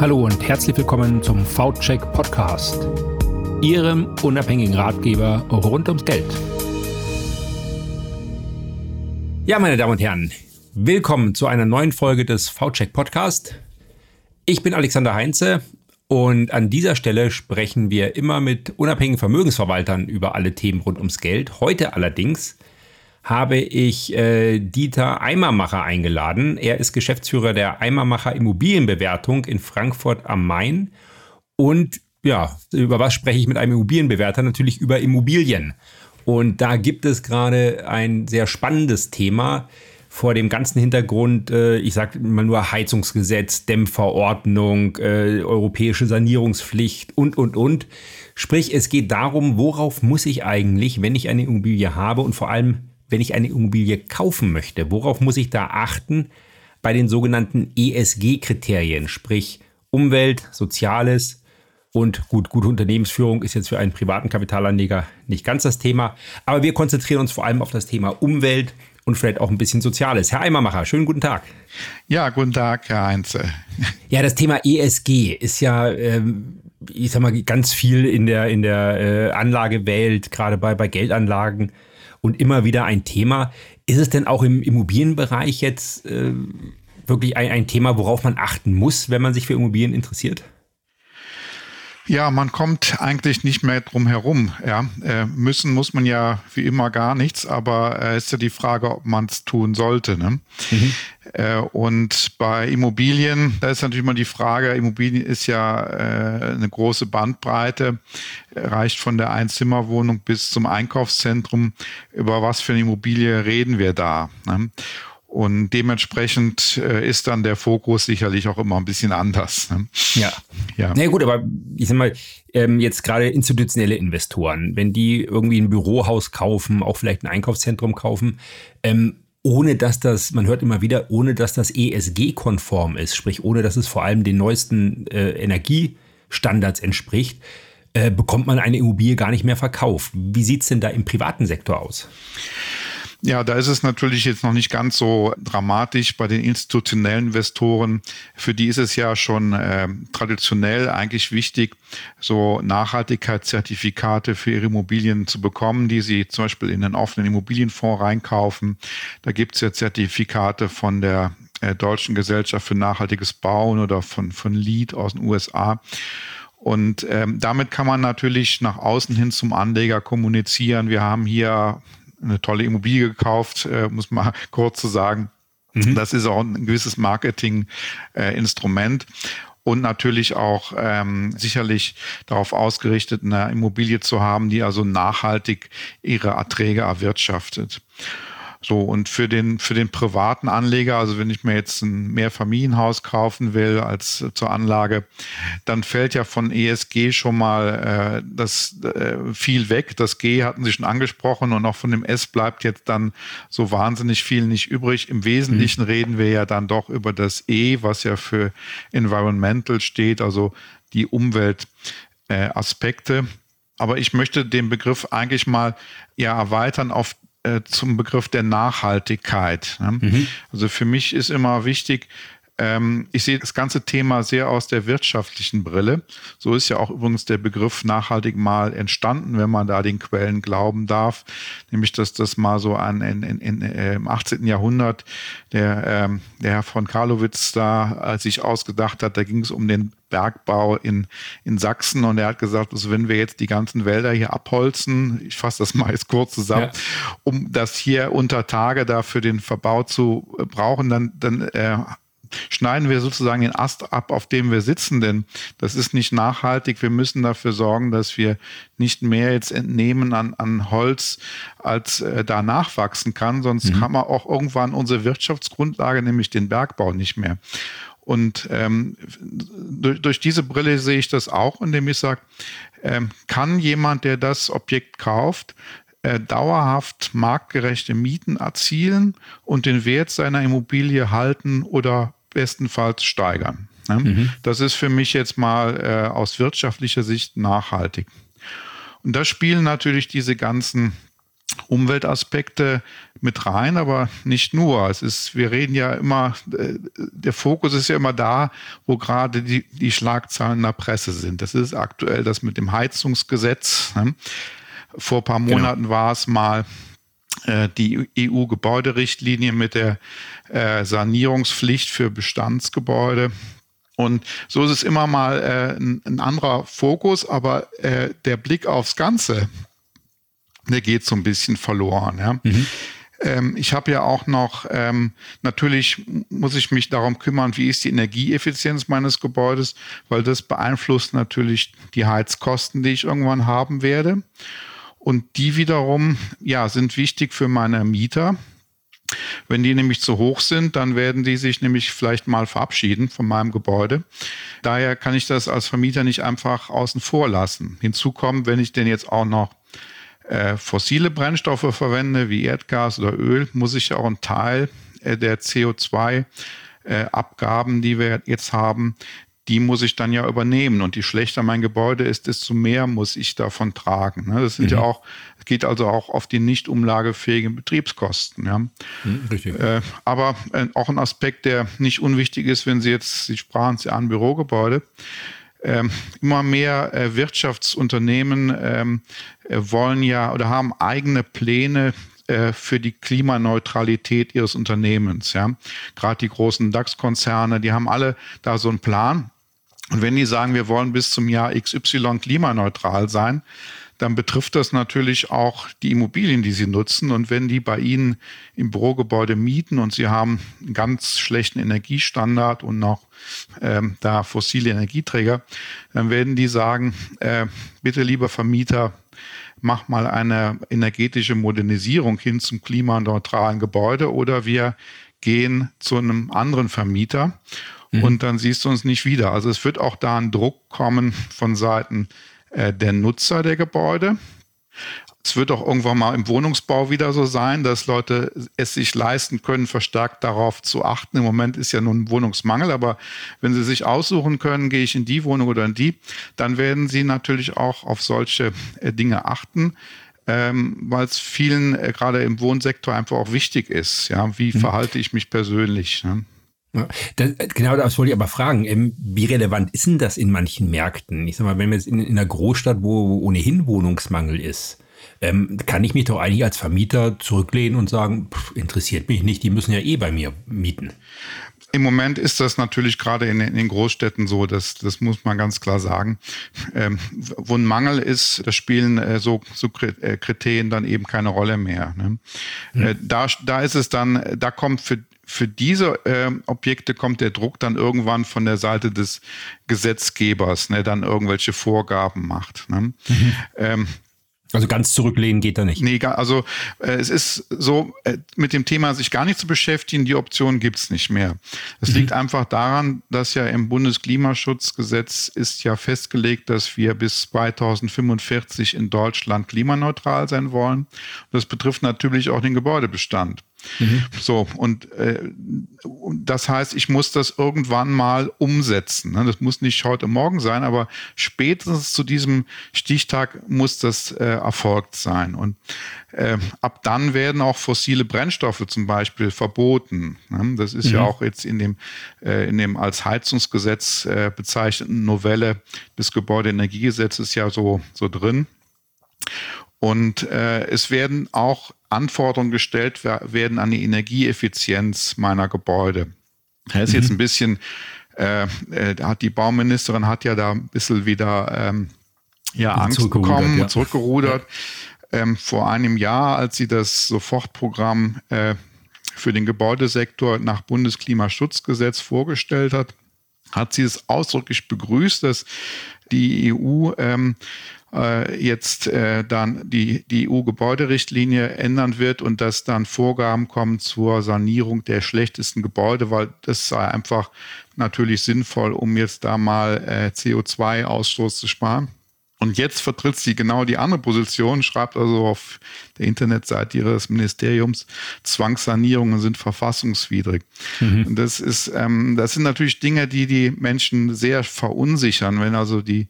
Hallo und herzlich willkommen zum V-Check Podcast, Ihrem unabhängigen Ratgeber rund ums Geld. Ja, meine Damen und Herren, willkommen zu einer neuen Folge des V-Check Podcast. Ich bin Alexander Heinze und an dieser Stelle sprechen wir immer mit unabhängigen Vermögensverwaltern über alle Themen rund ums Geld. Heute allerdings habe ich äh, Dieter Eimermacher eingeladen. Er ist Geschäftsführer der Eimermacher Immobilienbewertung in Frankfurt am Main. Und ja, über was spreche ich mit einem Immobilienbewerter? Natürlich über Immobilien. Und da gibt es gerade ein sehr spannendes Thema vor dem ganzen Hintergrund, äh, ich sage mal nur Heizungsgesetz, Dämmverordnung, äh, europäische Sanierungspflicht und, und, und. Sprich, es geht darum, worauf muss ich eigentlich, wenn ich eine Immobilie habe und vor allem, wenn ich eine Immobilie kaufen möchte, worauf muss ich da achten bei den sogenannten ESG-Kriterien, sprich Umwelt, Soziales und gut, gute Unternehmensführung ist jetzt für einen privaten Kapitalanleger nicht ganz das Thema, aber wir konzentrieren uns vor allem auf das Thema Umwelt und vielleicht auch ein bisschen Soziales. Herr Eimermacher, schönen guten Tag. Ja, guten Tag, Herr Heinze. Ja, das Thema ESG ist ja, ähm, ich sag mal, ganz viel in der, in der äh, Anlagewelt, gerade bei, bei Geldanlagen und immer wieder ein Thema. Ist es denn auch im Immobilienbereich jetzt äh, wirklich ein, ein Thema, worauf man achten muss, wenn man sich für Immobilien interessiert? Ja, man kommt eigentlich nicht mehr drum herum. Ja, äh, müssen muss man ja wie immer gar nichts, aber äh, ist ja die Frage, ob man es tun sollte. Ne? Mhm. Äh, und bei Immobilien, da ist natürlich immer die Frage, Immobilien ist ja äh, eine große Bandbreite, reicht von der Einzimmerwohnung bis zum Einkaufszentrum. Über was für eine Immobilie reden wir da? Ne? Und dementsprechend äh, ist dann der Fokus sicherlich auch immer ein bisschen anders. Ne? Ja. ja. Na gut, aber ich sag mal, ähm, jetzt gerade institutionelle Investoren, wenn die irgendwie ein Bürohaus kaufen, auch vielleicht ein Einkaufszentrum kaufen, ähm, ohne dass das, man hört immer wieder, ohne dass das ESG-konform ist, sprich ohne dass es vor allem den neuesten äh, Energiestandards entspricht, äh, bekommt man eine Immobilie gar nicht mehr verkauft. Wie sieht's denn da im privaten Sektor aus? Ja, da ist es natürlich jetzt noch nicht ganz so dramatisch bei den institutionellen Investoren. Für die ist es ja schon äh, traditionell eigentlich wichtig, so Nachhaltigkeitszertifikate für ihre Immobilien zu bekommen, die sie zum Beispiel in den offenen Immobilienfonds reinkaufen. Da gibt es ja Zertifikate von der äh, Deutschen Gesellschaft für nachhaltiges Bauen oder von, von LEED aus den USA. Und ähm, damit kann man natürlich nach außen hin zum Anleger kommunizieren. Wir haben hier eine tolle Immobilie gekauft, äh, muss man kurz zu sagen. Mhm. Das ist auch ein gewisses Marketing-Instrument. Äh, und natürlich auch ähm, sicherlich darauf ausgerichtet, eine Immobilie zu haben, die also nachhaltig ihre Erträge erwirtschaftet. So, und für den, für den privaten Anleger, also wenn ich mir jetzt ein Mehrfamilienhaus kaufen will als äh, zur Anlage, dann fällt ja von ESG schon mal äh, das äh, viel weg. Das G hatten Sie schon angesprochen und auch von dem S bleibt jetzt dann so wahnsinnig viel nicht übrig. Im Wesentlichen mhm. reden wir ja dann doch über das E, was ja für Environmental steht, also die Umweltaspekte. Äh, aber ich möchte den Begriff eigentlich mal ja erweitern auf äh, zum Begriff der Nachhaltigkeit. Ne? Mhm. Also für mich ist immer wichtig, ähm, ich sehe das ganze Thema sehr aus der wirtschaftlichen Brille. So ist ja auch übrigens der Begriff nachhaltig mal entstanden, wenn man da den Quellen glauben darf. Nämlich, dass das mal so an, in, in, in, äh, im 18. Jahrhundert der, ähm, der Herr von Karlowitz da äh, sich ausgedacht hat, da ging es um den Bergbau in, in Sachsen und er hat gesagt, also wenn wir jetzt die ganzen Wälder hier abholzen, ich fasse das mal jetzt kurz zusammen, ja. um das hier unter Tage da für den Verbau zu brauchen, dann, dann äh, schneiden wir sozusagen den Ast ab, auf dem wir sitzen, denn das ist nicht nachhaltig. Wir müssen dafür sorgen, dass wir nicht mehr jetzt entnehmen an, an Holz, als äh, da nachwachsen kann, sonst mhm. haben wir auch irgendwann unsere Wirtschaftsgrundlage, nämlich den Bergbau, nicht mehr. Und ähm, durch, durch, diese Brille sehe ich das auch, indem ich sage, ähm, kann jemand, der das Objekt kauft, äh, dauerhaft marktgerechte Mieten erzielen und den Wert seiner Immobilie halten oder bestenfalls steigern. Ne? Mhm. Das ist für mich jetzt mal äh, aus wirtschaftlicher Sicht nachhaltig. Und da spielen natürlich diese ganzen Umweltaspekte mit rein, aber nicht nur. Es ist, wir reden ja immer, äh, der Fokus ist ja immer da, wo gerade die, die Schlagzeilen in der Presse sind. Das ist aktuell das mit dem Heizungsgesetz. Ne? Vor ein paar genau. Monaten genau. war es mal äh, die EU-Gebäuderichtlinie mit der äh, Sanierungspflicht für Bestandsgebäude. Und so ist es immer mal äh, ein, ein, anderer Fokus, aber der Blick aufs Ganze, der geht so ein bisschen verloren. Ja. Mhm. Ähm, ich habe ja auch noch, ähm, natürlich muss ich mich darum kümmern, wie ist die Energieeffizienz meines Gebäudes, weil das beeinflusst natürlich die Heizkosten, die ich irgendwann haben werde. Und die wiederum, ja, sind wichtig für meine Mieter. Wenn die nämlich zu hoch sind, dann werden die sich nämlich vielleicht mal verabschieden von meinem Gebäude. Daher kann ich das als Vermieter nicht einfach außen vor lassen. Hinzu kommt, wenn ich denn jetzt auch noch äh, fossile Brennstoffe verwende, wie Erdgas oder Öl, muss ich ja auch einen Teil äh, der CO2-Abgaben, äh, die wir jetzt haben, die muss ich dann ja übernehmen. Und je schlechter mein Gebäude ist, desto mehr muss ich davon tragen. Ne? Das sind mhm. ja auch, es geht also auch auf die nicht umlagefähigen Betriebskosten. Ja? Mhm, richtig. Aber auch ein Aspekt, der nicht unwichtig ist, wenn Sie jetzt, Sie sprachen es ja an Bürogebäude. Ähm, immer mehr äh, Wirtschaftsunternehmen ähm, äh, wollen ja oder haben eigene Pläne äh, für die Klimaneutralität ihres Unternehmens. Ja? Gerade die großen DAX-Konzerne, die haben alle da so einen Plan. Und wenn die sagen, wir wollen bis zum Jahr XY klimaneutral sein, dann betrifft das natürlich auch die Immobilien, die sie nutzen. Und wenn die bei Ihnen im Bürogebäude mieten und Sie haben einen ganz schlechten Energiestandard und noch ähm, da fossile Energieträger, dann werden die sagen, äh, bitte lieber Vermieter, mach mal eine energetische Modernisierung hin zum klimaneutralen Gebäude oder wir gehen zu einem anderen Vermieter mhm. und dann siehst du uns nicht wieder. Also es wird auch da ein Druck kommen von Seiten äh, der Nutzer der Gebäude. Es wird auch irgendwann mal im Wohnungsbau wieder so sein, dass Leute es sich leisten können, verstärkt darauf zu achten. Im Moment ist ja nun Wohnungsmangel, aber wenn sie sich aussuchen können, gehe ich in die Wohnung oder in die, dann werden sie natürlich auch auf solche äh, Dinge achten. Ähm, weil es vielen äh, gerade im Wohnsektor einfach auch wichtig ist. Ja, wie mhm. verhalte ich mich persönlich? Ne? Das, genau das wollte ich aber fragen. Ähm, wie relevant ist denn das in manchen Märkten? Ich sag mal, wenn wir jetzt in, in einer Großstadt, wo ohnehin Wohnungsmangel ist, ähm, kann ich mich doch eigentlich als Vermieter zurücklehnen und sagen, pff, interessiert mich nicht, die müssen ja eh bei mir mieten. Im Moment ist das natürlich gerade in, in, den Großstädten so, das, das muss man ganz klar sagen. Ähm, wo ein Mangel ist, da spielen äh, so, so äh, Kriterien dann eben keine Rolle mehr. Ne? Mhm. Äh, da, da ist es dann, da kommt für, für diese äh, Objekte kommt der Druck dann irgendwann von der Seite des Gesetzgebers, ne, dann irgendwelche Vorgaben macht. Ne? Mhm. Ähm, also ganz zurücklehnen geht da nicht. Nee, also äh, es ist so, äh, mit dem Thema sich gar nicht zu beschäftigen, die Option gibt's nicht mehr. Es mhm. liegt einfach daran, dass ja im Bundesklimaschutzgesetz ist ja festgelegt, dass wir bis 2045 in Deutschland klimaneutral sein wollen. Das betrifft natürlich auch den Gebäudebestand. Mhm. So, und äh, das heißt, ich muss das irgendwann mal umsetzen. Ne? Das muss nicht heute Morgen sein, aber spätestens zu diesem Stichtag muss das äh, erfolgt sein. Und äh, ab dann werden auch fossile Brennstoffe zum Beispiel verboten. Ne? Das ist mhm. ja auch jetzt in dem, äh, in dem als Heizungsgesetz äh, bezeichneten Novelle des Gebäudeenergiegesetzes ja so, so drin. Und äh, es werden auch Anforderungen gestellt werden an die Energieeffizienz meiner Gebäude. Das ist mhm. jetzt ein bisschen, äh, äh, hat die Bauministerin hat ja da ein bisschen wieder ähm, ja, Angst bekommen, ja. zurückgerudert. Ähm, vor einem Jahr, als sie das Sofortprogramm äh, für den Gebäudesektor nach Bundesklimaschutzgesetz vorgestellt hat, hat sie es ausdrücklich begrüßt, dass die EU ähm, äh, jetzt äh, dann die, die EU-Gebäuderichtlinie ändern wird und dass dann Vorgaben kommen zur Sanierung der schlechtesten Gebäude, weil das sei einfach natürlich sinnvoll, um jetzt da mal äh, CO2-Ausstoß zu sparen. Und jetzt vertritt sie genau die andere Position, schreibt also auf der Internetseite ihres Ministeriums, Zwangssanierungen sind verfassungswidrig. Mhm. Das ist, ähm, das sind natürlich Dinge, die die Menschen sehr verunsichern, wenn also die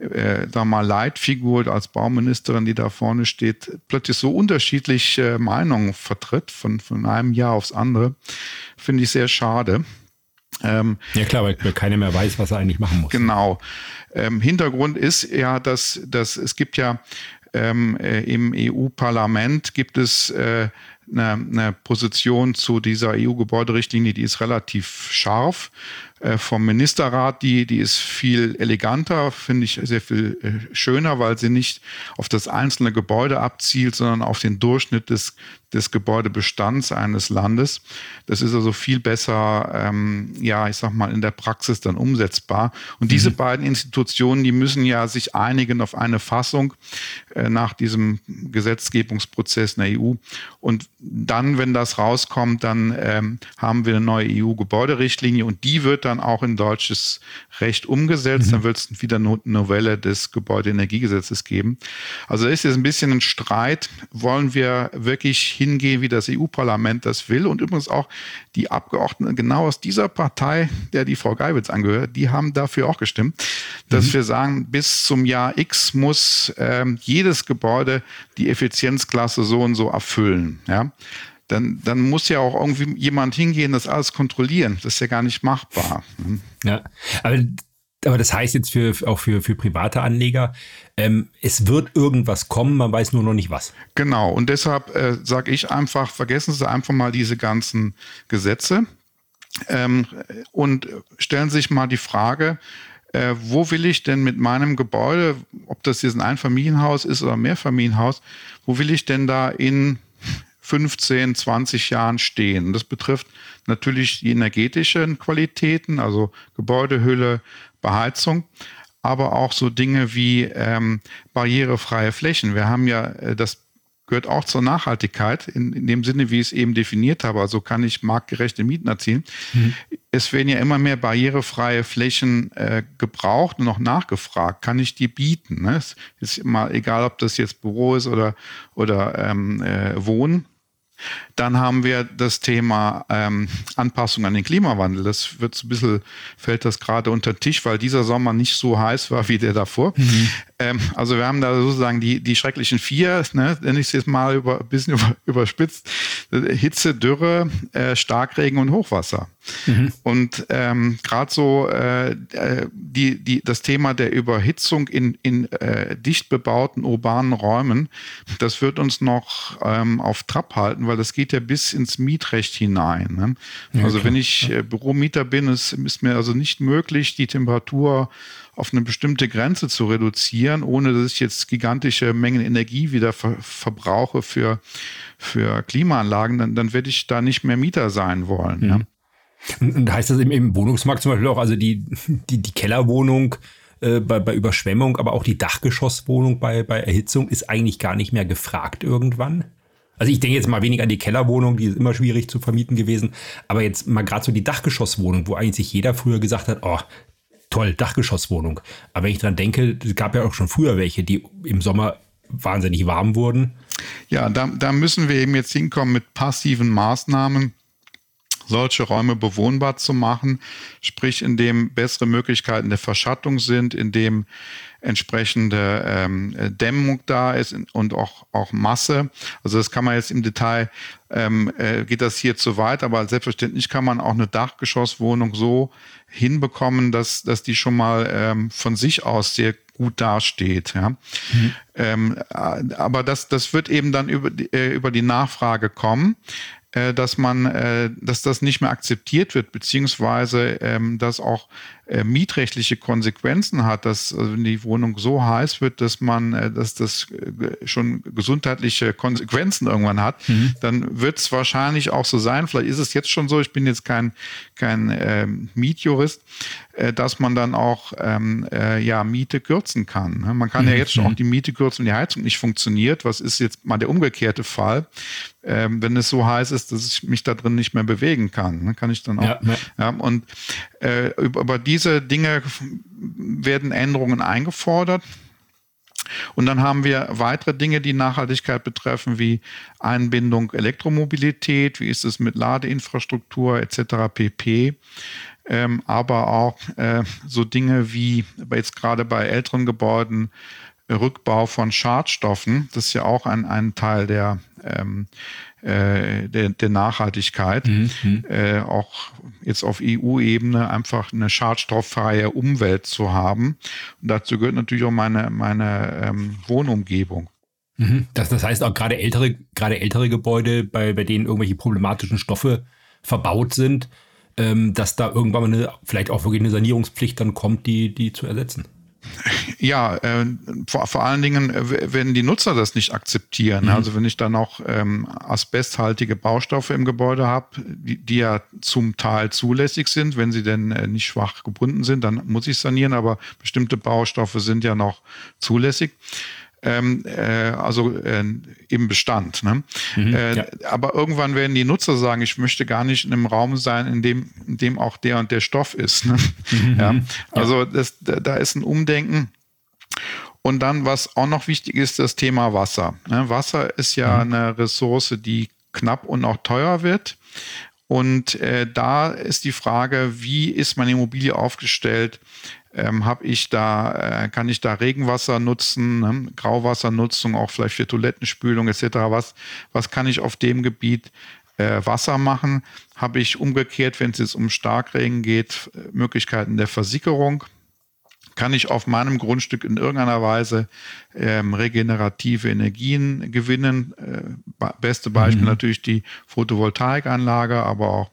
äh, sag mal, Leitfigur als Bauministerin, die da vorne steht, plötzlich so unterschiedliche Meinungen vertritt von, von einem Jahr aufs andere, finde ich sehr schade. Ähm, ja klar, weil keiner mehr weiß, was er eigentlich machen muss. Genau. Ähm, Hintergrund ist ja, dass, dass es gibt ja ähm, äh, im EU-Parlament gibt es äh, eine, eine Position zu dieser EU-Gebäuderichtlinie, die ist relativ scharf. Äh, vom Ministerrat, die, die ist viel eleganter, finde ich sehr viel äh, schöner, weil sie nicht auf das einzelne Gebäude abzielt, sondern auf den Durchschnitt des, des Gebäudebestands eines Landes. Das ist also viel besser, ähm, ja, ich sag mal, in der Praxis dann umsetzbar. Und mhm. diese beiden Institutionen, die müssen ja sich einigen auf eine Fassung äh, nach diesem Gesetzgebungsprozess in der EU. Und dann, wenn das rauskommt, dann ähm, haben wir eine neue EU-Gebäuderichtlinie und die wird dann dann auch in deutsches Recht umgesetzt. Mhm. Dann wird es wieder eine Novelle des Gebäudeenergiegesetzes geben. Also da ist jetzt ein bisschen ein Streit. Wollen wir wirklich hingehen, wie das EU-Parlament das will? Und übrigens auch die Abgeordneten genau aus dieser Partei, der die Frau Geibitz angehört, die haben dafür auch gestimmt, dass mhm. wir sagen, bis zum Jahr X muss ähm, jedes Gebäude die Effizienzklasse so und so erfüllen. Ja? Dann, dann muss ja auch irgendwie jemand hingehen, das alles kontrollieren. Das ist ja gar nicht machbar. Hm. Ja, aber, aber das heißt jetzt für, auch für, für private Anleger, ähm, es wird irgendwas kommen, man weiß nur noch nicht was. Genau, und deshalb äh, sage ich einfach, vergessen Sie einfach mal diese ganzen Gesetze ähm, und stellen Sie sich mal die Frage, äh, wo will ich denn mit meinem Gebäude, ob das jetzt ein Einfamilienhaus ist oder ein Mehrfamilienhaus, wo will ich denn da in 15, 20 Jahren stehen. Das betrifft natürlich die energetischen Qualitäten, also Gebäudehülle, Beheizung, aber auch so Dinge wie ähm, barrierefreie Flächen. Wir haben ja äh, das gehört auch zur Nachhaltigkeit in, in, dem Sinne, wie ich es eben definiert habe. Also kann ich marktgerechte Mieten erzielen. Mhm. Es werden ja immer mehr barrierefreie Flächen äh, gebraucht und auch nachgefragt. Kann ich die bieten? Ne? Es ist immer egal, ob das jetzt Büro ist oder, oder ähm, äh, Wohnen. Dann haben wir das Thema ähm, Anpassung an den Klimawandel. Das wird ein bisschen, fällt das gerade unter den Tisch, weil dieser Sommer nicht so heiß war wie der davor. Mhm. Ähm, also wir haben da sozusagen die, die schrecklichen vier, ne, wenn ich es jetzt mal über, ein bisschen über, überspitzt, Hitze, Dürre, äh, Starkregen und Hochwasser. Mhm. Und ähm, gerade so äh, äh, die, die, das Thema der Überhitzung in, in äh, dicht bebauten urbanen Räumen, das wird uns noch ähm, auf Trab halten, weil das geht ja bis ins Mietrecht hinein. Ne? Ja, also klar. wenn ich äh, Büromieter bin, es ist mir also nicht möglich, die Temperatur auf eine bestimmte Grenze zu reduzieren, ohne dass ich jetzt gigantische Mengen Energie wieder ver verbrauche für, für Klimaanlagen, dann, dann werde ich da nicht mehr Mieter sein wollen. Mhm. Ja. Und heißt das im, im Wohnungsmarkt zum Beispiel auch, also die, die, die Kellerwohnung äh, bei, bei Überschwemmung, aber auch die Dachgeschosswohnung bei, bei Erhitzung ist eigentlich gar nicht mehr gefragt irgendwann? Also ich denke jetzt mal weniger an die Kellerwohnung, die ist immer schwierig zu vermieten gewesen, aber jetzt mal gerade so die Dachgeschosswohnung, wo eigentlich sich jeder früher gesagt hat, oh, toll, Dachgeschosswohnung. Aber wenn ich dran denke, es gab ja auch schon früher welche, die im Sommer wahnsinnig warm wurden. Ja, da, da müssen wir eben jetzt hinkommen mit passiven Maßnahmen solche Räume bewohnbar zu machen, sprich indem bessere Möglichkeiten der Verschattung sind, indem entsprechende ähm, Dämmung da ist und auch, auch Masse. Also das kann man jetzt im Detail, ähm, äh, geht das hier zu weit, aber selbstverständlich kann man auch eine Dachgeschosswohnung so hinbekommen, dass, dass die schon mal ähm, von sich aus sehr gut dasteht. Ja. Mhm. Ähm, äh, aber das, das wird eben dann über die, äh, über die Nachfrage kommen. Äh, dass man, äh, dass das nicht mehr akzeptiert wird, beziehungsweise ähm, dass auch äh, mietrechtliche Konsequenzen hat, dass also wenn die Wohnung so heiß wird, dass man, äh, dass das äh, schon gesundheitliche Konsequenzen irgendwann hat, mhm. dann wird es wahrscheinlich auch so sein. Vielleicht ist es jetzt schon so. Ich bin jetzt kein kein äh, Mietjurist, dass man dann auch ähm, äh, ja Miete kürzen kann. Ne? Man kann mhm. ja jetzt schon auch die Miete kürzen, wenn die Heizung nicht funktioniert. Was ist jetzt mal der umgekehrte Fall? Ähm, wenn es so heiß ist, dass ich mich da drin nicht mehr bewegen kann, ne? kann ich dann auch. Ja, ja. ja und äh, über, über diese diese Dinge werden Änderungen eingefordert. Und dann haben wir weitere Dinge, die Nachhaltigkeit betreffen, wie Einbindung Elektromobilität, wie ist es mit Ladeinfrastruktur etc. pp. ähm, aber auch äh, so Dinge wie jetzt gerade bei älteren Gebäuden Rückbau von Schadstoffen. Das ist ja auch ein, ein Teil der, ähm, äh, der, der, Nachhaltigkeit. Mhm. mhm. Äh, auch jetzt auf EU-Ebene einfach eine schadstofffreie Umwelt zu haben. Und dazu gehört natürlich auch meine, meine ähm, Wohnumgebung. Mhm. Das, das heißt auch gerade ältere, gerade ältere Gebäude, bei, bei denen irgendwelche problematischen Stoffe verbaut sind, ähm, dass da irgendwann mal eine, vielleicht auch wirklich eine Sanierungspflicht dann kommt, die, die zu ersetzen. Ja, äh, vor, vor, allen Dingen, äh, wenn die Nutzer das nicht akzeptieren. Mhm. Also wenn ich dann noch ähm, asbesthaltige Baustoffe im Gebäude habe, die, die, ja zum Teil zulässig sind, wenn sie denn äh, nicht schwach gebunden sind, dann muss ich sanieren, aber bestimmte Baustoffe sind ja noch zulässig ähm, äh, also äh, im Bestand. Ne? Mhm, äh, ja. Aber irgendwann werden die Nutzer sagen, ich möchte gar nicht in einem Raum sein, in dem, in dem auch der und der Stoff ist. Ne? Mhm, ja? Mhm. Also das, da ist ein Umdenken. Und dann, was auch noch wichtig ist, das Thema Wasser. Ne? Wasser ist ja mhm. eine Ressource, die knapp und auch teuer wird. Und äh, da ist die Frage, wie ist meine Immobilie aufgestellt? Ähm, habe ich da, äh, kann ich da Regenwasser nutzen, ne? Grauwassernutzung, auch vielleicht für Toilettenspülung etc. Was, was kann ich auf dem Gebiet äh, Wasser machen? Habe ich umgekehrt, wenn es jetzt um Starkregen geht, Möglichkeiten der Versickerung? Kann ich auf meinem Grundstück in irgendeiner Weise ähm, regenerative Energien gewinnen. Äh, beste Beispiel mhm. natürlich die Photovoltaikanlage, aber auch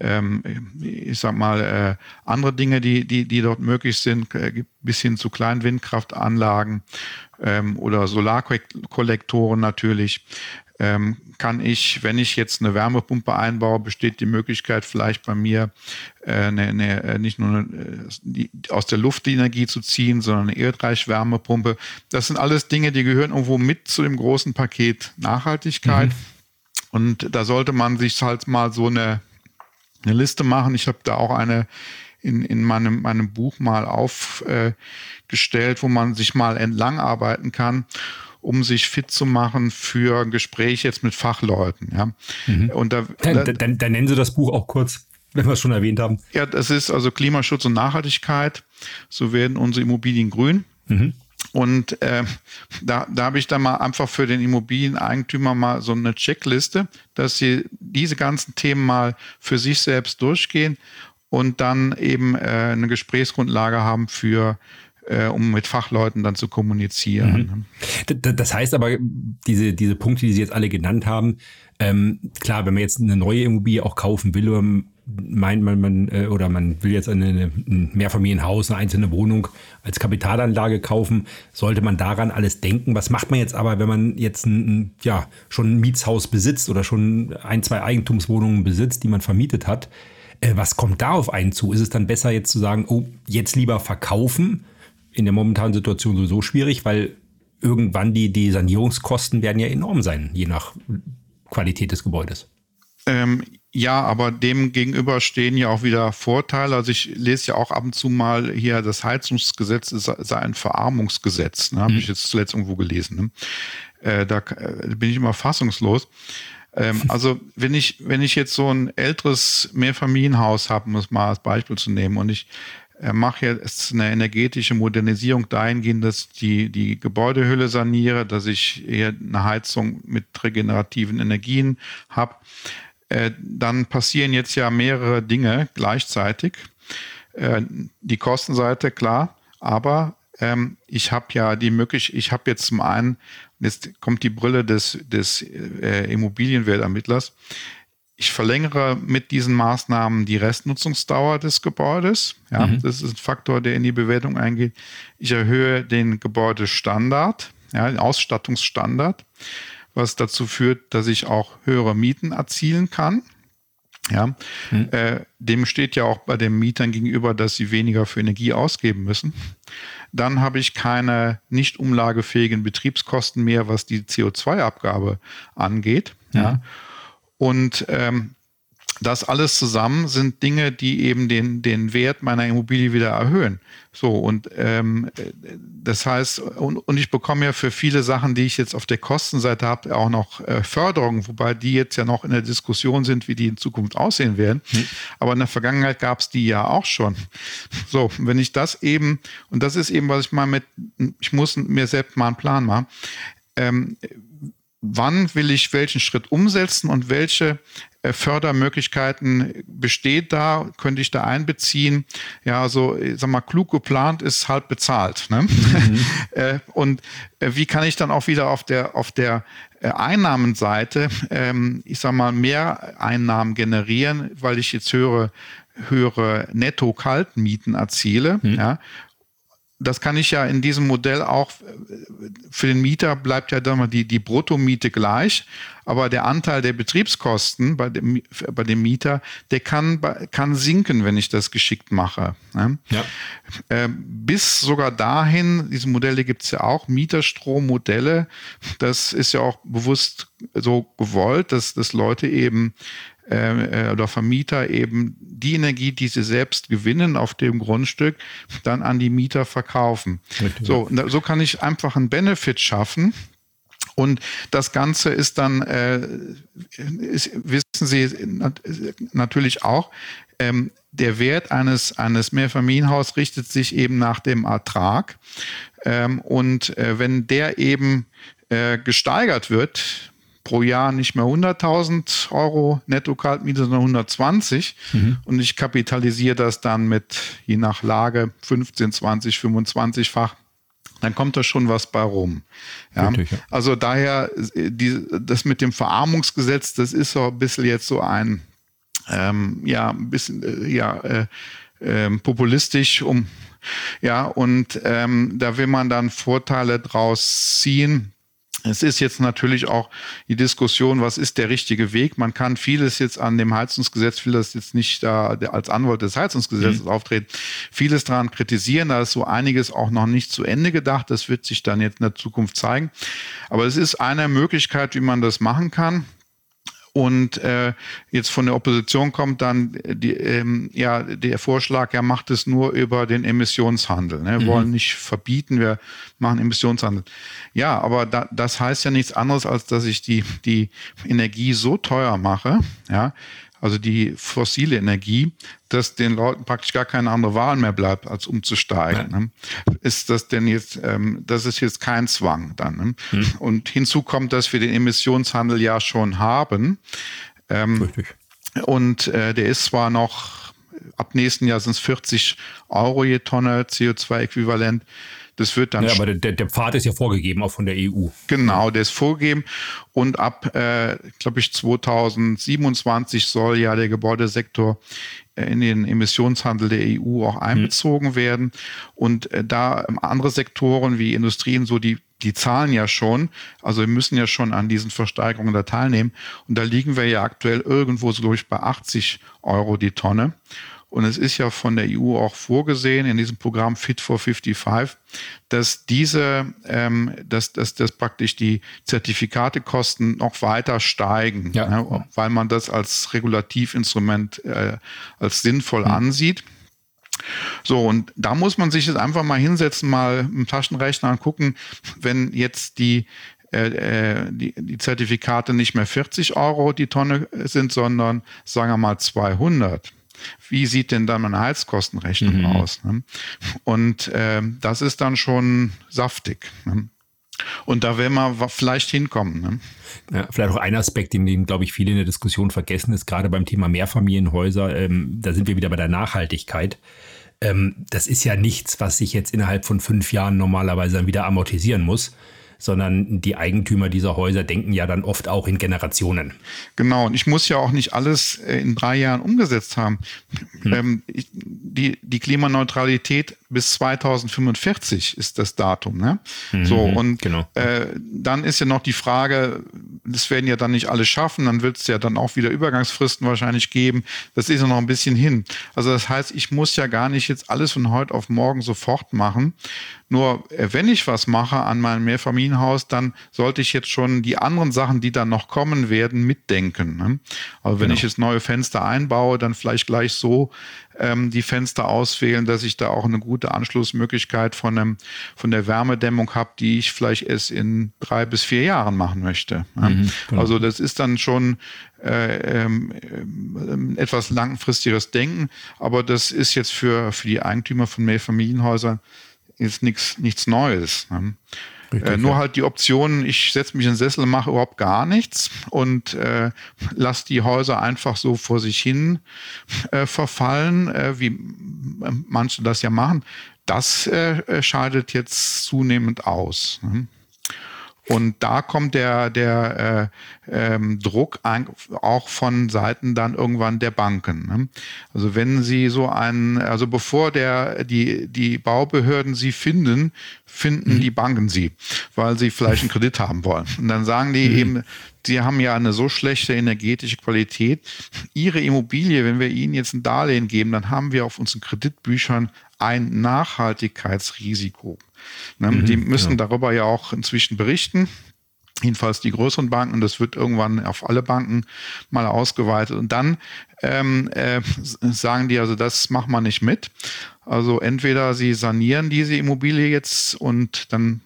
ähm, ich sag mal, äh, andere Dinge, die, die, die dort möglich sind, äh, bis hin zu kleinen Windkraftanlagen ähm, oder Solarkollektoren natürlich ähm, kann ich, wenn ich jetzt eine Wärmepumpe einbaue, besteht die Möglichkeit vielleicht bei mir äh, eine, eine, äh, nicht nur eine, äh, die, aus der Luft die Energie zu ziehen, sondern eine Erdreich-Wärmepumpe. Das sind alles Dinge, die gehören irgendwo mit zu dem großen Paket Nachhaltigkeit. Mhm. Und da sollte man sich halt mal so eine, eine Liste machen. Ich habe da auch eine in, in meinem, meinem Buch mal aufgestellt, wo man sich mal entlang arbeiten kann um sich fit zu machen für Gespräche jetzt mit Fachleuten. Ja. Mhm. Und da, dann, da, dann, dann nennen Sie das Buch auch kurz wenn wir es schon erwähnt haben. Ja, das ist also Klimaschutz und Nachhaltigkeit. So werden unsere Immobilien grün. Mhm. Und äh, da, da habe ich dann mal einfach für den Immobilieneigentümer mal so eine Checkliste, dass sie diese ganzen Themen mal für sich selbst durchgehen und dann eben äh, eine Gesprächsgrundlage haben für äh, um mit Fachleuten dann zu kommunizieren. Mhm. Das heißt aber, diese, diese Punkte, die Sie jetzt alle genannt haben, ähm, klar, wenn man jetzt eine neue Immobilie auch kaufen will, oder meint man, man äh, oder man will jetzt eine, ein Mehrfamilienhaus, eine einzelne Wohnung als Kapitalanlage kaufen, sollte man daran alles denken. Was macht man jetzt aber, wenn man jetzt ein, ja, schon ein Mietshaus besitzt oder schon ein, zwei Eigentumswohnungen besitzt, die man vermietet hat? Äh, was kommt da auf einen zu? Ist es dann besser jetzt zu sagen, oh, jetzt lieber verkaufen in der momentanen Situation sowieso schwierig, weil irgendwann die, die Sanierungskosten werden ja enorm sein, je nach Qualität des Gebäudes. Ähm, ja, aber dem gegenüber stehen ja auch wieder Vorteile. Also ich lese ja auch ab und zu mal hier, das Heizungsgesetz sei ein Verarmungsgesetz. Ne? Habe mhm. ich jetzt zuletzt irgendwo gelesen. Ne? Äh, da äh, bin ich immer fassungslos. Ähm, also wenn ich, wenn ich jetzt so ein älteres Mehrfamilienhaus habe, um es mal als Beispiel zu nehmen, und ich mache jetzt eine energetische Modernisierung dahingehend, dass die, die Gebäudehülle saniere, dass ich eher eine Heizung mit regenerativen Energien habe. Äh, dann passieren jetzt ja mehrere Dinge gleichzeitig. Äh, die Kostenseite, klar, aber ähm, ich habe ja die Möglichkeit, ich habe jetzt zum einen, jetzt kommt die Brille des, des äh, Immobilienwertermittlers, ich verlängere mit diesen Maßnahmen die Restnutzungsdauer des Gebäudes. Ja, mhm. Das ist ein Faktor, der in die Bewertung eingeht. Ich erhöhe den Gebäudestandard, ja, den Ausstattungsstandard, was dazu führt, dass ich auch höhere Mieten erzielen kann. Ja, mhm. äh, dem steht ja auch bei den Mietern gegenüber, dass sie weniger für Energie ausgeben müssen. Dann habe ich keine nicht umlagefähigen Betriebskosten mehr, was die CO2-Abgabe angeht. Mhm. Ja. Und ähm, das alles zusammen sind Dinge, die eben den, den Wert meiner Immobilie wieder erhöhen. So, und ähm, das heißt, und, und ich bekomme ja für viele Sachen, die ich jetzt auf der Kostenseite habe, auch noch äh, Förderungen, wobei die jetzt ja noch in der Diskussion sind, wie die in Zukunft aussehen werden. Hm. Aber in der Vergangenheit gab es die ja auch schon. So, wenn ich das eben, und das ist eben, was ich mal mit, ich muss mir selbst mal einen Plan machen. Ähm, wann will ich welchen Schritt umsetzen und welche äh, Fördermöglichkeiten besteht da, könnte ich da einbeziehen. Ja, also ich sag mal, klug geplant ist halb bezahlt. Ne? Mhm. Äh, und äh, wie kann ich dann auch wieder auf der, auf der Einnahmenseite, ähm, ich sag mal, mehr Einnahmen generieren, weil ich jetzt höhere höhere Netto-Kaltmieten erziele, mhm. ja, das kann ich ja in diesem Modell auch, für den Mieter bleibt ja dann die, die Bruttomiete gleich, aber der Anteil der Betriebskosten bei dem, bei dem Mieter, der kann, kann sinken, wenn ich das geschickt mache. Ne? Ja. Äh, bis sogar dahin, diese Modelle gibt es ja auch, Mieterstrommodelle, das ist ja auch bewusst so gewollt, dass, dass Leute eben äh, oder Vermieter eben die Energie, die sie selbst gewinnen auf dem Grundstück, dann an die Mieter verkaufen. Richtig. So, so kann ich einfach einen Benefit schaffen. Und das Ganze ist dann, äh, ist, wissen Sie natürlich auch, ähm, der Wert eines, eines Mehrfamilienhaus richtet sich eben nach dem Ertrag. Ähm, und äh, wenn der eben äh, gesteigert wird, pro Jahr nicht mehr 100.000 Euro Netto-Kaltmiete, sondern 120. Mhm. Und ich kapitalisiere das dann mit, je nach Lage, 15, 20, 25-fach dann kommt da schon was bei rum. Ja? Also daher, die, das mit dem Verarmungsgesetz, das ist so ein bisschen jetzt so ein, ähm, ja, ein bisschen, äh, ja, äh, äh, populistisch, um, ja, und ähm, da will man dann Vorteile draus ziehen. Es ist jetzt natürlich auch die Diskussion, was ist der richtige Weg? Man kann vieles jetzt an dem Heizungsgesetz, will das jetzt nicht da als Anwalt des Heizungsgesetzes mhm. auftreten, vieles daran kritisieren. Da ist so einiges auch noch nicht zu Ende gedacht. Das wird sich dann jetzt in der Zukunft zeigen. Aber es ist eine Möglichkeit, wie man das machen kann. Und äh, jetzt von der Opposition kommt dann die, ähm, ja, der Vorschlag, er macht es nur über den Emissionshandel. Ne? Wir mhm. wollen nicht verbieten, wir machen Emissionshandel. Ja, aber da, das heißt ja nichts anderes, als dass ich die, die Energie so teuer mache, ja, also die fossile Energie, dass den Leuten praktisch gar keine andere Wahl mehr bleibt, als umzusteigen. Ne? Ist das denn jetzt, ähm, das ist jetzt kein Zwang dann. Ne? Hm. Und hinzu kommt, dass wir den Emissionshandel ja schon haben. Ähm, Richtig. Und äh, der ist zwar noch, ab nächsten Jahr sind es 40 Euro je Tonne CO2-Äquivalent. Das wird dann. Ja, aber der, der Pfad ist ja vorgegeben, auch von der EU. Genau, der ist vorgegeben. Und ab, äh, glaube ich, 2027 soll ja der Gebäudesektor äh, in den Emissionshandel der EU auch einbezogen mhm. werden. Und äh, da andere Sektoren wie Industrien so die die zahlen ja schon, also wir müssen ja schon an diesen Versteigerungen da teilnehmen. Und da liegen wir ja aktuell irgendwo, so glaube ich, bei 80 Euro die Tonne. Und es ist ja von der EU auch vorgesehen in diesem Programm Fit for 55, dass diese, ähm, dass, dass, dass praktisch die Zertifikatekosten noch weiter steigen, ja. ne, weil man das als Regulativinstrument äh, als sinnvoll mhm. ansieht. So, und da muss man sich jetzt einfach mal hinsetzen, mal im Taschenrechner angucken, wenn jetzt die äh, äh, die, die Zertifikate nicht mehr 40 Euro die Tonne sind, sondern sagen wir mal 200 wie sieht denn dann meine Heizkostenrechnung mhm. aus? Ne? Und äh, das ist dann schon saftig. Ne? Und da werden wir vielleicht hinkommen. Ne? Ja, vielleicht auch ein Aspekt, den, den glaube ich, viele in der Diskussion vergessen, ist gerade beim Thema Mehrfamilienhäuser. Ähm, da sind wir wieder bei der Nachhaltigkeit. Ähm, das ist ja nichts, was sich jetzt innerhalb von fünf Jahren normalerweise dann wieder amortisieren muss, sondern die Eigentümer dieser Häuser denken ja dann oft auch in Generationen. Genau, und ich muss ja auch nicht alles äh, in drei Jahren umgesetzt haben. Hm. Ähm, die, die Klimaneutralität bis 2045 ist das Datum. Ne? Mhm, so, und genau. äh, dann ist ja noch die Frage, das werden ja dann nicht alle schaffen, dann wird es ja dann auch wieder Übergangsfristen wahrscheinlich geben. Das ist ja noch ein bisschen hin. Also das heißt, ich muss ja gar nicht jetzt alles von heute auf morgen sofort machen. Nur äh, wenn ich was mache an meinem Mehrfamilienhaus, dann sollte ich jetzt schon die anderen Sachen, die dann noch kommen werden, mitdenken. Ne? Also wenn genau. ich jetzt neue Fenster einbaue, dann vielleicht gleich so ähm, die Fenster auswählen, dass ich da auch eine gute Anschlussmöglichkeit von, einem, von der Wärmedämmung habe, die ich vielleicht erst in drei bis vier Jahren machen möchte. Mhm, genau. Also das ist dann schon äh, ähm, äh, etwas langfristiges Denken, aber das ist jetzt für, für die Eigentümer von Mehrfamilienhäusern ist nichts nichts Neues. Ne? Richtig, äh, nur ja. halt die Option, ich setze mich in den Sessel, mache überhaupt gar nichts und äh, lasse die Häuser einfach so vor sich hin äh, verfallen, äh, wie manche das ja machen. Das äh, scheidet jetzt zunehmend aus. Ne? Und da kommt der, der äh, ähm, Druck auch von Seiten dann irgendwann der Banken. Ne? Also wenn Sie so einen, also bevor der, die, die Baubehörden Sie finden, finden mhm. die Banken Sie, weil sie vielleicht einen Kredit haben wollen. Und dann sagen die mhm. eben, Sie haben ja eine so schlechte energetische Qualität. Ihre Immobilie, wenn wir Ihnen jetzt ein Darlehen geben, dann haben wir auf unseren Kreditbüchern ein Nachhaltigkeitsrisiko. Ne? Mhm, die müssen ja. darüber ja auch inzwischen berichten. Jedenfalls die größeren Banken, das wird irgendwann auf alle Banken mal ausgeweitet. Und dann ähm, äh, sagen die, also das machen wir nicht mit. Also entweder sie sanieren diese Immobilie jetzt und dann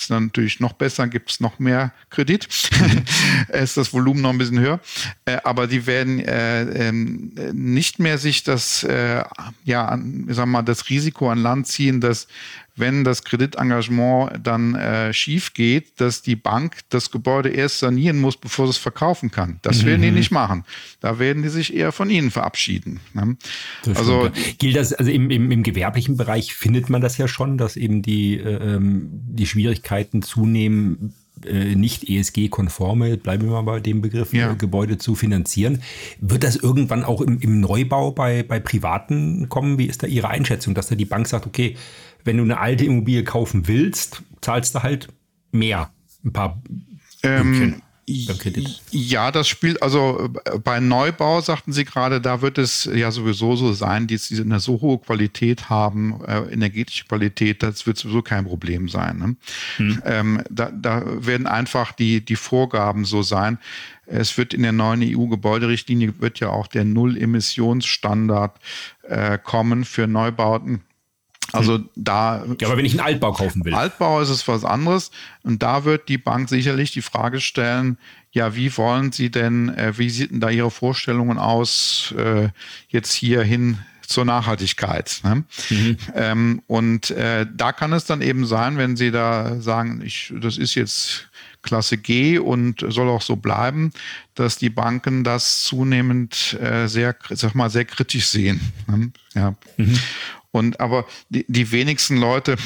ist dann natürlich noch besser, gibt es noch mehr Kredit, ist das Volumen noch ein bisschen höher. Äh, aber die werden äh, äh, nicht mehr sich das, äh, ja, ich sag mal, das Risiko an Land ziehen, dass wenn das Kreditengagement dann äh, schief geht, dass die Bank das Gebäude erst sanieren muss, bevor sie es verkaufen kann. Das mhm. werden die nicht machen. Da werden die sich eher von ihnen verabschieden. Ne? Also gilt das, also im, im, im, gewerblichen Bereich findet man das ja schon, dass eben die, äh, ähm, die Schwierigkeiten zunehmen, äh, nicht ESG-konforme, bleiben wir mal bei dem Begriff, ja. Äh, Gebäude zu finanzieren. Wird das irgendwann auch im, im Neubau bei, bei Privaten kommen? Wie ist da Ihre Einschätzung, dass da die Bank sagt, okay, wenn du eine alte Immobilie kaufen willst, zahlst du halt mehr. Ein paar ähm, ja, das spielt, also äh, bei Neubau, sagten Sie gerade, da wird es ja sowieso so sein, die, die eine so hohe Qualität haben, äh, energetische Qualität, das wird sowieso kein Problem sein. Ne? Hm. Ähm, da, da werden einfach die, die Vorgaben so sein. Es wird in der neuen EU-Gebäuderichtlinie wird ja auch der Null-Emissionsstandard äh, kommen für Neubauten. Also hm. da. Ja, aber wenn ich einen Altbau kaufen will. Altbau ist es was anderes. Und da wird die Bank sicherlich die Frage stellen, ja, wie wollen Sie denn, äh, wie sieht da Ihre Vorstellungen aus, äh, jetzt hier hin zur Nachhaltigkeit. Ne? Mhm. Ähm, und äh, da kann es dann eben sein, wenn Sie da sagen, ich, das ist jetzt Klasse G und soll auch so bleiben, dass die Banken das zunehmend äh, sehr, sag mal, sehr kritisch sehen. Ne? Ja. Mhm. Und aber die, die wenigsten Leute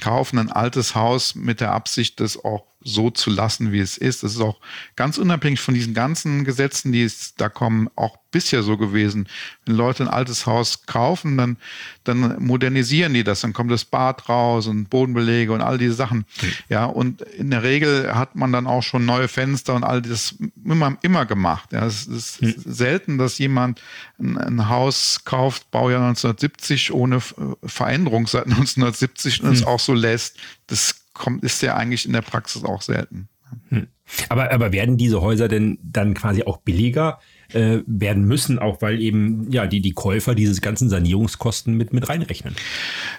kaufen ein altes Haus mit der Absicht, das auch so zu lassen, wie es ist. Das ist auch ganz unabhängig von diesen ganzen Gesetzen, die es da kommen, auch bisher so gewesen. Wenn Leute ein altes Haus kaufen, dann, dann modernisieren die das, dann kommt das Bad raus und Bodenbelege und all diese Sachen. Ja, und in der Regel hat man dann auch schon neue Fenster und all das immer, immer gemacht. Ja, es ist hm. selten, dass jemand ein, ein, Haus kauft, Baujahr 1970, ohne Veränderung seit 1970 und hm. es auch so lässt. Das kommt, ist ja eigentlich in der Praxis auch selten. Hm. Aber, aber werden diese Häuser denn dann quasi auch billiger äh, werden müssen, auch weil eben ja die, die Käufer diese ganzen Sanierungskosten mit, mit reinrechnen?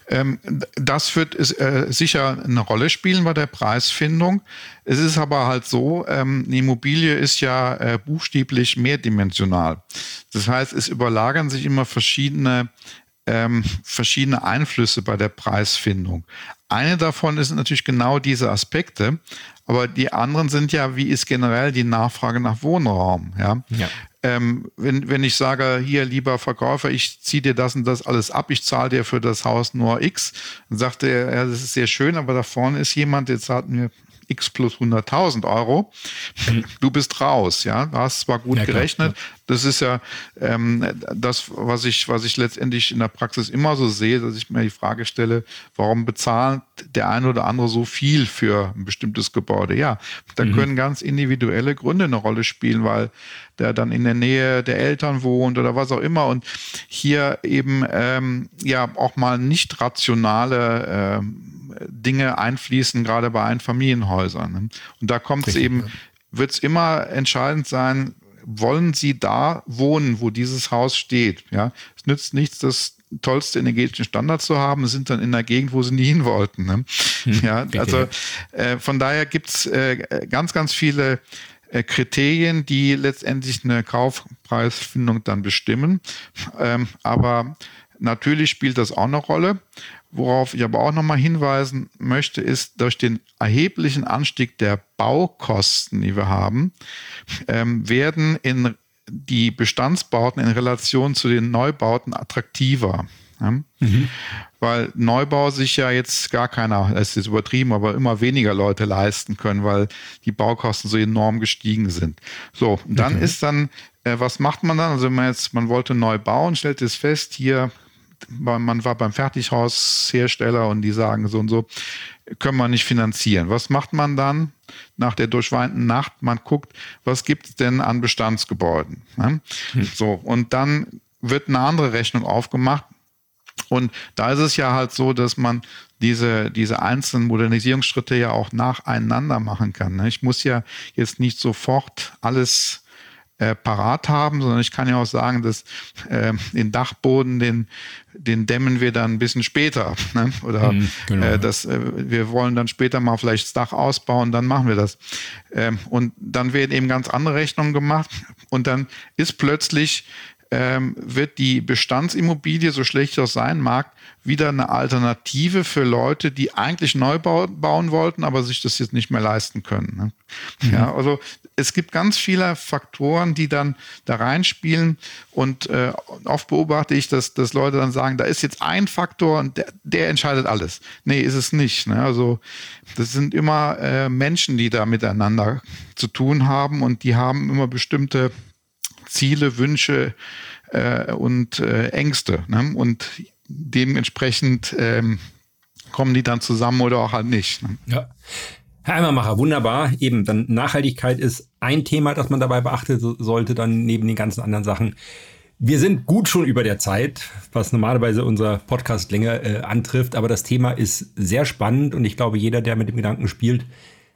Ähm, das wird äh, sicher eine Rolle spielen bei der Preisfindung. Es ist aber halt so, ähm, eine Immobilie ist ja äh, buchstäblich mehrdimensional. Das heißt, es überlagern sich immer verschiedene ähm, verschiedene Einflüsse bei der Preisfindung. Eine davon ist natürlich genau diese Aspekte, aber die anderen sind ja, wie ist generell die Nachfrage nach Wohnraum? Ja. ja. Ähm, wenn, wenn ich sage, hier, lieber Verkäufer, ich ziehe dir das und das alles ab, ich zahle dir für das Haus nur X, dann sagt er, ja, das ist sehr schön, aber da vorne ist jemand, der zahlt mir x plus 100.000 Euro, mhm. du bist raus, ja, du hast zwar gut ja, gerechnet, klar, das ist ja ähm, das, was ich, was ich letztendlich in der Praxis immer so sehe, dass ich mir die Frage stelle, warum bezahlt der eine oder andere so viel für ein bestimmtes Gebäude? Ja, da mhm. können ganz individuelle Gründe eine Rolle spielen, weil der dann in der Nähe der Eltern wohnt oder was auch immer und hier eben ähm, ja auch mal nicht rationale ähm, Dinge einfließen, gerade bei Einfamilienhäusern. Ne? Und da kommt es eben, wird es immer entscheidend sein, wollen Sie da wohnen, wo dieses Haus steht? Ja, es nützt nichts, das tollste energetische Standard zu haben, sind dann in der Gegend, wo sie nie hin wollten. Ne? Hm, ja, also äh, von daher gibt's äh, ganz, ganz viele äh, Kriterien, die letztendlich eine Kaufpreisfindung dann bestimmen. Ähm, aber natürlich spielt das auch eine Rolle. Worauf ich aber auch nochmal hinweisen möchte, ist, durch den erheblichen Anstieg der Baukosten, die wir haben, ähm, werden in die Bestandsbauten in Relation zu den Neubauten attraktiver. Ja? Mhm. Weil Neubau sich ja jetzt gar keiner, es ist übertrieben, aber immer weniger Leute leisten können, weil die Baukosten so enorm gestiegen sind. So, dann okay. ist dann, äh, was macht man dann? Also wenn man jetzt, man wollte neu bauen, stellt es fest, hier man war beim Fertighaushersteller und die sagen so und so, können wir nicht finanzieren. Was macht man dann nach der durchweinten Nacht? Man guckt, was gibt es denn an Bestandsgebäuden? Ne? Hm. So, und dann wird eine andere Rechnung aufgemacht. Und da ist es ja halt so, dass man diese, diese einzelnen Modernisierungsschritte ja auch nacheinander machen kann. Ne? Ich muss ja jetzt nicht sofort alles äh, parat haben, sondern ich kann ja auch sagen, dass äh, den Dachboden, den, den dämmen wir dann ein bisschen später. Ne? Oder mhm, genau. äh, das, äh, wir wollen dann später mal vielleicht das Dach ausbauen, dann machen wir das. Ähm, und dann werden eben ganz andere Rechnungen gemacht und dann ist plötzlich ähm, wird die Bestandsimmobilie, so schlecht das sein mag, wieder eine Alternative für Leute, die eigentlich neu bauen wollten, aber sich das jetzt nicht mehr leisten können. Ne? Mhm. Ja, also es gibt ganz viele Faktoren, die dann da reinspielen und äh, oft beobachte ich, dass, dass Leute dann sagen, da ist jetzt ein Faktor und der, der entscheidet alles. Nee, ist es nicht. Ne? Also das sind immer äh, Menschen, die da miteinander zu tun haben und die haben immer bestimmte Ziele, Wünsche äh, und äh, Ängste. Ne? Und dementsprechend ähm, kommen die dann zusammen oder auch halt nicht. Ne? Ja. Herr Eimermacher, wunderbar. Eben, dann Nachhaltigkeit ist ein Thema, das man dabei beachten sollte, dann neben den ganzen anderen Sachen. Wir sind gut schon über der Zeit, was normalerweise unser Podcast länger äh, antrifft, aber das Thema ist sehr spannend und ich glaube, jeder, der mit dem Gedanken spielt,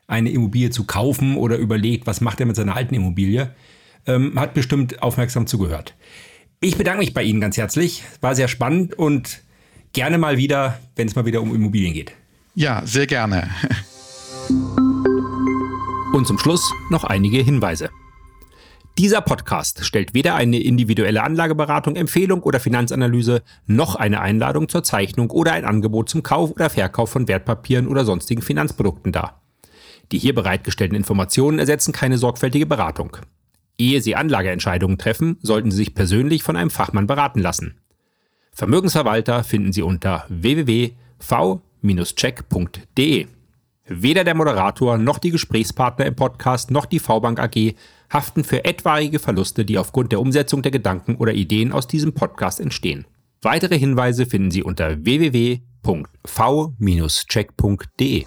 eine Immobilie zu kaufen oder überlegt, was macht er mit seiner alten Immobilie, ähm, hat bestimmt aufmerksam zugehört. Ich bedanke mich bei Ihnen ganz herzlich. War sehr spannend und gerne mal wieder, wenn es mal wieder um Immobilien geht. Ja, sehr gerne. Und zum Schluss noch einige Hinweise. Dieser Podcast stellt weder eine individuelle Anlageberatung, Empfehlung oder Finanzanalyse noch eine Einladung zur Zeichnung oder ein Angebot zum Kauf oder Verkauf von Wertpapieren oder sonstigen Finanzprodukten dar. Die hier bereitgestellten Informationen ersetzen keine sorgfältige Beratung. Ehe Sie Anlageentscheidungen treffen, sollten Sie sich persönlich von einem Fachmann beraten lassen. Vermögensverwalter finden Sie unter www.v-check.de. Weder der Moderator noch die Gesprächspartner im Podcast noch die V-Bank AG haften für etwaige Verluste, die aufgrund der Umsetzung der Gedanken oder Ideen aus diesem Podcast entstehen. Weitere Hinweise finden Sie unter www.v-check.de.